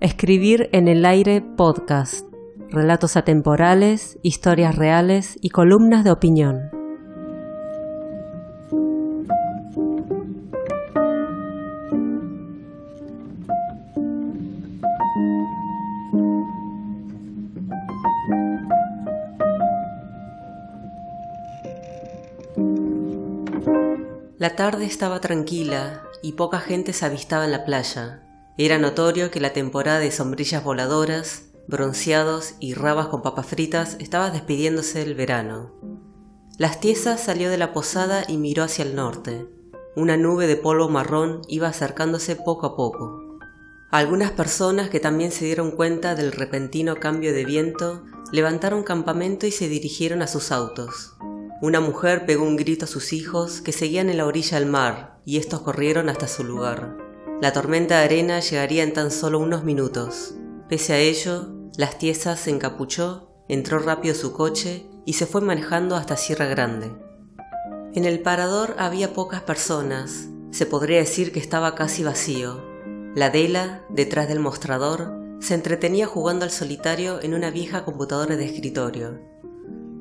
Escribir en el aire podcast, relatos atemporales, historias reales y columnas de opinión. Tarde estaba tranquila y poca gente se avistaba en la playa. Era notorio que la temporada de sombrillas voladoras, bronceados y rabas con papas fritas estaba despidiéndose del verano. Las tiesas salió de la posada y miró hacia el norte. Una nube de polvo marrón iba acercándose poco a poco. Algunas personas que también se dieron cuenta del repentino cambio de viento levantaron campamento y se dirigieron a sus autos. Una mujer pegó un grito a sus hijos que seguían en la orilla del mar y estos corrieron hasta su lugar. La tormenta de arena llegaría en tan solo unos minutos. Pese a ello, las tiesas se encapuchó, entró rápido su coche y se fue manejando hasta Sierra Grande. En el parador había pocas personas, se podría decir que estaba casi vacío. La Dela, detrás del mostrador, se entretenía jugando al solitario en una vieja computadora de escritorio.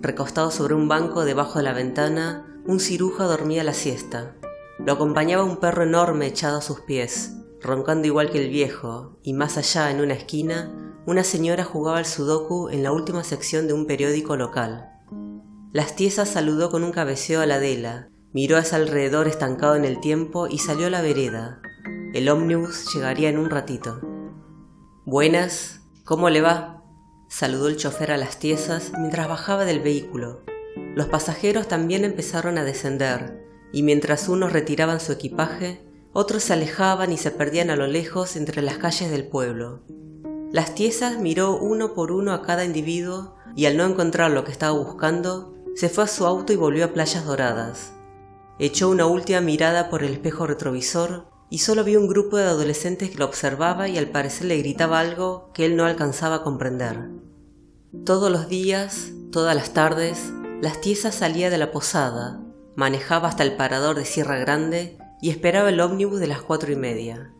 Recostado sobre un banco debajo de la ventana, un ciruja dormía la siesta. Lo acompañaba un perro enorme echado a sus pies, roncando igual que el viejo, y más allá, en una esquina, una señora jugaba al sudoku en la última sección de un periódico local. Las tiesas saludó con un cabeceo a la Adela, miró a ese alrededor estancado en el tiempo y salió a la vereda. El ómnibus llegaría en un ratito. Buenas, ¿cómo le va? Saludó el chofer a las tiesas mientras bajaba del vehículo. Los pasajeros también empezaron a descender, y mientras unos retiraban su equipaje, otros se alejaban y se perdían a lo lejos entre las calles del pueblo. Las tiesas miró uno por uno a cada individuo y al no encontrar lo que estaba buscando, se fue a su auto y volvió a Playas Doradas. Echó una última mirada por el espejo retrovisor y solo vio un grupo de adolescentes que lo observaba y al parecer le gritaba algo que él no alcanzaba a comprender. Todos los días, todas las tardes, las tiesas salía de la posada, manejaba hasta el parador de Sierra Grande y esperaba el ómnibus de las cuatro y media.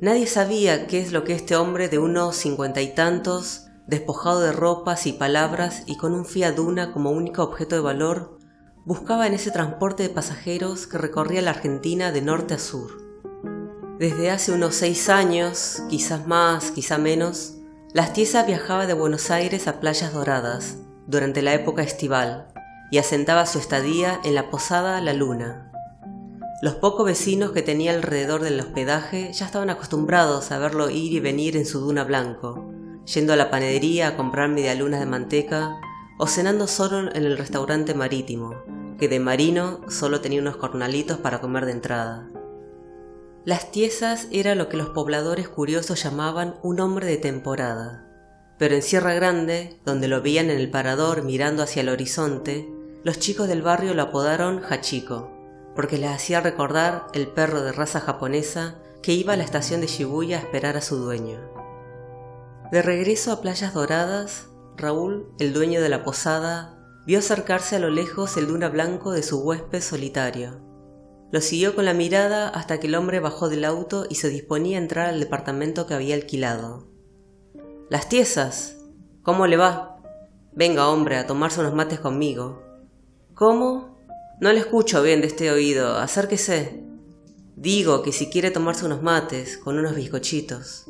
Nadie sabía qué es lo que este hombre de unos cincuenta y tantos, despojado de ropas y palabras y con un Fiat Duna como único objeto de valor, buscaba en ese transporte de pasajeros que recorría la Argentina de norte a sur. Desde hace unos seis años, quizás más, quizá menos, las tiesas viajaba de Buenos Aires a Playas Doradas durante la época estival y asentaba su estadía en la posada La Luna. Los pocos vecinos que tenía alrededor del hospedaje ya estaban acostumbrados a verlo ir y venir en su duna blanco, yendo a la panadería a comprar medialunas de manteca o cenando solo en el restaurante marítimo, que de marino solo tenía unos cornalitos para comer de entrada. Las tiesas era lo que los pobladores curiosos llamaban un hombre de temporada. Pero en Sierra Grande, donde lo veían en el parador mirando hacia el horizonte, los chicos del barrio lo apodaron Hachiko, porque les hacía recordar el perro de raza japonesa que iba a la estación de Shibuya a esperar a su dueño. De regreso a Playas Doradas, Raúl, el dueño de la posada, vio acercarse a lo lejos el duna blanco de su huésped solitario lo siguió con la mirada hasta que el hombre bajó del auto y se disponía a entrar al departamento que había alquilado. Las tiesas. ¿Cómo le va? Venga, hombre, a tomarse unos mates conmigo. ¿Cómo? No le escucho bien de este oído. Acérquese. Digo que si quiere tomarse unos mates con unos bizcochitos.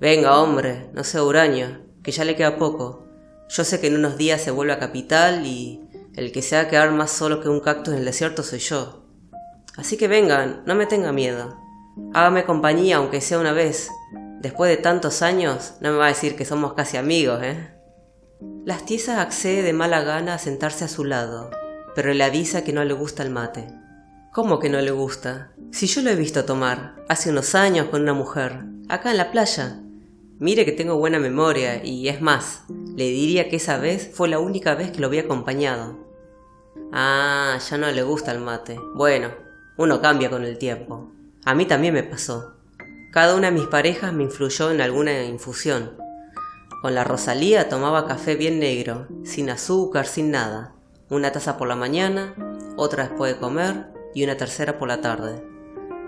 Venga, hombre, no sea huraño, que ya le queda poco. Yo sé que en unos días se vuelve a capital y el que se va a quedar más solo que un cactus en el desierto soy yo. Así que vengan, no me tenga miedo. Hágame compañía aunque sea una vez. Después de tantos años, no me va a decir que somos casi amigos, ¿eh? Las tiesas accede de mala gana a sentarse a su lado, pero le avisa que no le gusta el mate. ¿Cómo que no le gusta? Si yo lo he visto tomar, hace unos años con una mujer, acá en la playa. Mire que tengo buena memoria y es más, le diría que esa vez fue la única vez que lo vi acompañado. Ah, ya no le gusta el mate. Bueno, uno cambia con el tiempo. A mí también me pasó. Cada una de mis parejas me influyó en alguna infusión. Con la Rosalía tomaba café bien negro, sin azúcar, sin nada. Una taza por la mañana, otra después de comer y una tercera por la tarde.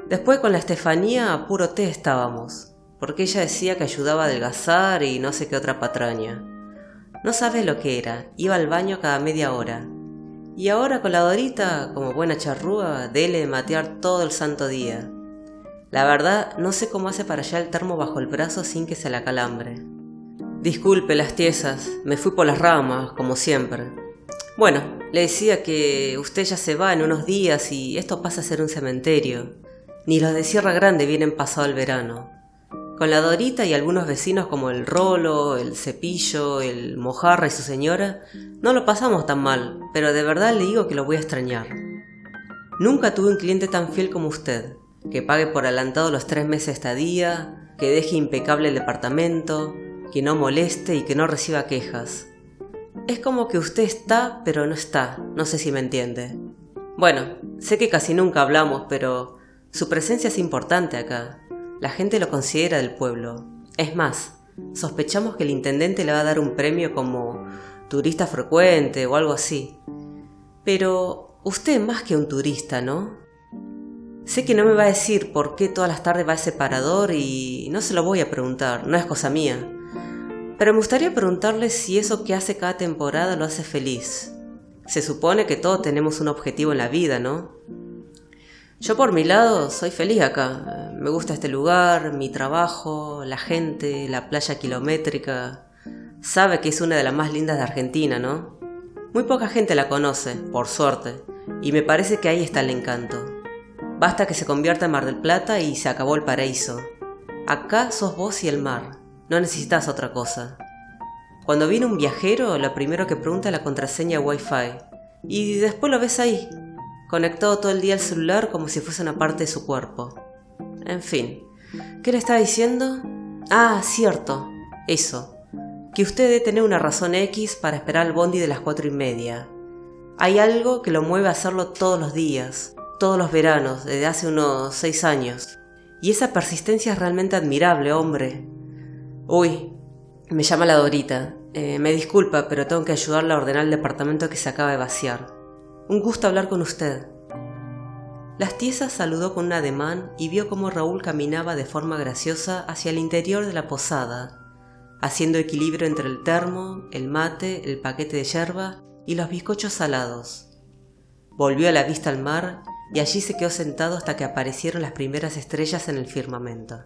Después con la Estefanía a puro té estábamos, porque ella decía que ayudaba a adelgazar y no sé qué otra patraña. No sabes lo que era, iba al baño cada media hora. Y ahora con la Dorita, como buena charrúa, dele matear todo el santo día. La verdad, no sé cómo hace para allá el termo bajo el brazo sin que se la calambre. Disculpe las tiesas, me fui por las ramas, como siempre. Bueno, le decía que usted ya se va en unos días y esto pasa a ser un cementerio. Ni los de Sierra Grande vienen pasado el verano. Con la Dorita y algunos vecinos como el Rolo, el Cepillo, el Mojarra y su señora, no lo pasamos tan mal, pero de verdad le digo que lo voy a extrañar. Nunca tuve un cliente tan fiel como usted, que pague por adelantado los tres meses de estadía, que deje impecable el departamento, que no moleste y que no reciba quejas. Es como que usted está, pero no está, no sé si me entiende. Bueno, sé que casi nunca hablamos, pero su presencia es importante acá. La gente lo considera del pueblo. Es más, sospechamos que el intendente le va a dar un premio como turista frecuente o algo así. Pero usted es más que un turista, ¿no? Sé que no me va a decir por qué todas las tardes va a ese parador y no se lo voy a preguntar, no es cosa mía. Pero me gustaría preguntarle si eso que hace cada temporada lo hace feliz. Se supone que todos tenemos un objetivo en la vida, ¿no? Yo por mi lado soy feliz acá. Me gusta este lugar, mi trabajo, la gente, la playa kilométrica. Sabe que es una de las más lindas de Argentina, ¿no? Muy poca gente la conoce, por suerte, y me parece que ahí está el encanto. Basta que se convierta en Mar del Plata y se acabó el paraíso. Acá sos vos y el mar. No necesitas otra cosa. Cuando viene un viajero, lo primero que pregunta es la contraseña Wi-Fi. Y después lo ves ahí, conectado todo el día al celular como si fuese una parte de su cuerpo. En fin, ¿qué le estaba diciendo? Ah, cierto, eso. Que usted debe tener una razón X para esperar al bondi de las cuatro y media. Hay algo que lo mueve a hacerlo todos los días, todos los veranos, desde hace unos seis años. Y esa persistencia es realmente admirable, hombre. Uy, me llama la Dorita. Eh, me disculpa, pero tengo que ayudarla a ordenar el departamento que se acaba de vaciar. Un gusto hablar con usted. Las tiesas saludó con un ademán y vio cómo Raúl caminaba de forma graciosa hacia el interior de la posada, haciendo equilibrio entre el termo, el mate, el paquete de yerba y los bizcochos salados. Volvió a la vista al mar y allí se quedó sentado hasta que aparecieron las primeras estrellas en el firmamento.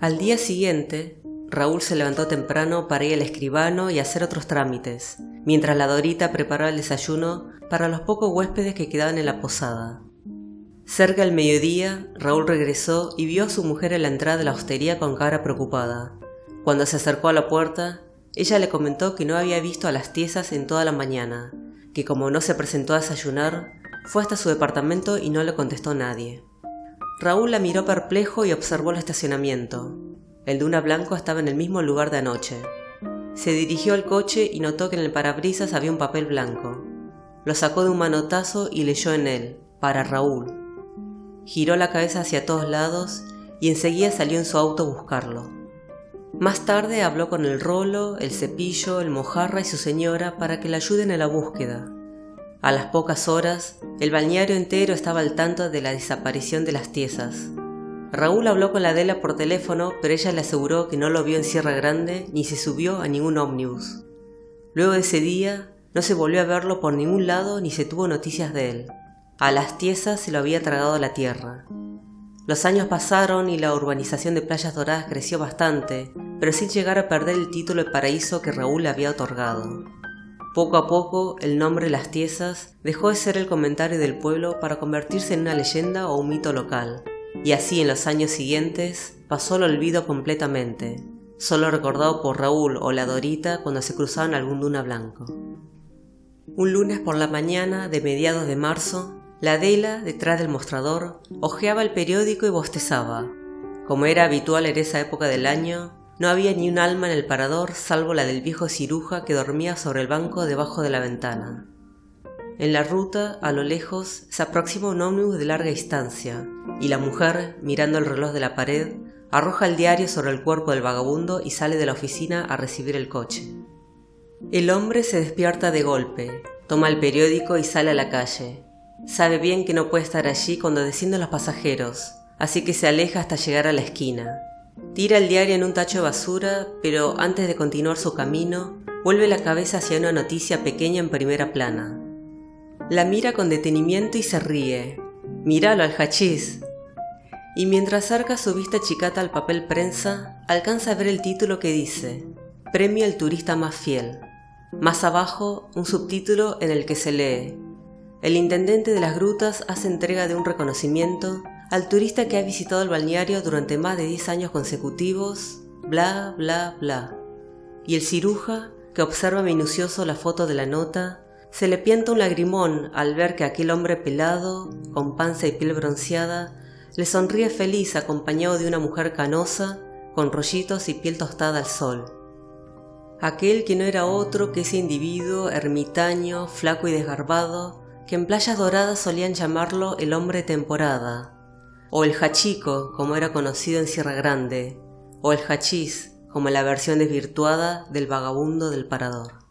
Al día siguiente, Raúl se levantó temprano para ir al escribano y hacer otros trámites, mientras la Dorita preparaba el desayuno para los pocos huéspedes que quedaban en la posada. Cerca del mediodía, Raúl regresó y vio a su mujer en la entrada de la hostería con cara preocupada. Cuando se acercó a la puerta, ella le comentó que no había visto a las tiesas en toda la mañana, que como no se presentó a desayunar, fue hasta su departamento y no le contestó nadie. Raúl la miró perplejo y observó el estacionamiento. El Duna Blanco estaba en el mismo lugar de anoche. Se dirigió al coche y notó que en el parabrisas había un papel blanco. Lo sacó de un manotazo y leyó en él, para Raúl. Giró la cabeza hacia todos lados y enseguida salió en su auto a buscarlo. Más tarde habló con el Rolo, el Cepillo, el Mojarra y su señora para que le ayuden en la búsqueda. A las pocas horas, el balneario entero estaba al tanto de la desaparición de las tiesas. Raúl habló con la Adela por teléfono, pero ella le aseguró que no lo vio en Sierra Grande ni se subió a ningún ómnibus. Luego de ese día, no se volvió a verlo por ningún lado ni se tuvo noticias de él. A las tiesas se lo había tragado la tierra. Los años pasaron y la urbanización de Playas Doradas creció bastante, pero sin llegar a perder el título de paraíso que Raúl le había otorgado. Poco a poco, el nombre Las Tiesas dejó de ser el comentario del pueblo para convertirse en una leyenda o un mito local, y así en los años siguientes pasó al olvido completamente, solo recordado por Raúl o la Dorita cuando se cruzaban algún duna blanco. Un lunes por la mañana de mediados de marzo, la Adela, detrás del mostrador, hojeaba el periódico y bostezaba. Como era habitual en esa época del año, no había ni un alma en el parador salvo la del viejo ciruja que dormía sobre el banco debajo de la ventana. En la ruta, a lo lejos, se aproxima un ómnibus de larga distancia, y la mujer, mirando el reloj de la pared, arroja el diario sobre el cuerpo del vagabundo y sale de la oficina a recibir el coche. El hombre se despierta de golpe, toma el periódico y sale a la calle. Sabe bien que no puede estar allí cuando descienden los pasajeros, así que se aleja hasta llegar a la esquina. Tira el diario en un tacho de basura, pero antes de continuar su camino, vuelve la cabeza hacia una noticia pequeña en primera plana. La mira con detenimiento y se ríe. Míralo al hachís. Y mientras acerca su vista chicata al papel prensa, alcanza a ver el título que dice Premio al turista más fiel. Más abajo, un subtítulo en el que se lee El intendente de las grutas hace entrega de un reconocimiento al turista que ha visitado el balneario durante más de 10 años consecutivos, bla, bla, bla. Y el ciruja, que observa minucioso la foto de la nota, se le pienta un lagrimón al ver que aquel hombre pelado, con panza y piel bronceada, le sonríe feliz acompañado de una mujer canosa, con rollitos y piel tostada al sol. Aquel que no era otro que ese individuo ermitaño, flaco y desgarbado, que en playas doradas solían llamarlo el hombre temporada, o el hachico, como era conocido en Sierra Grande, o el hachís, como la versión desvirtuada del vagabundo del parador.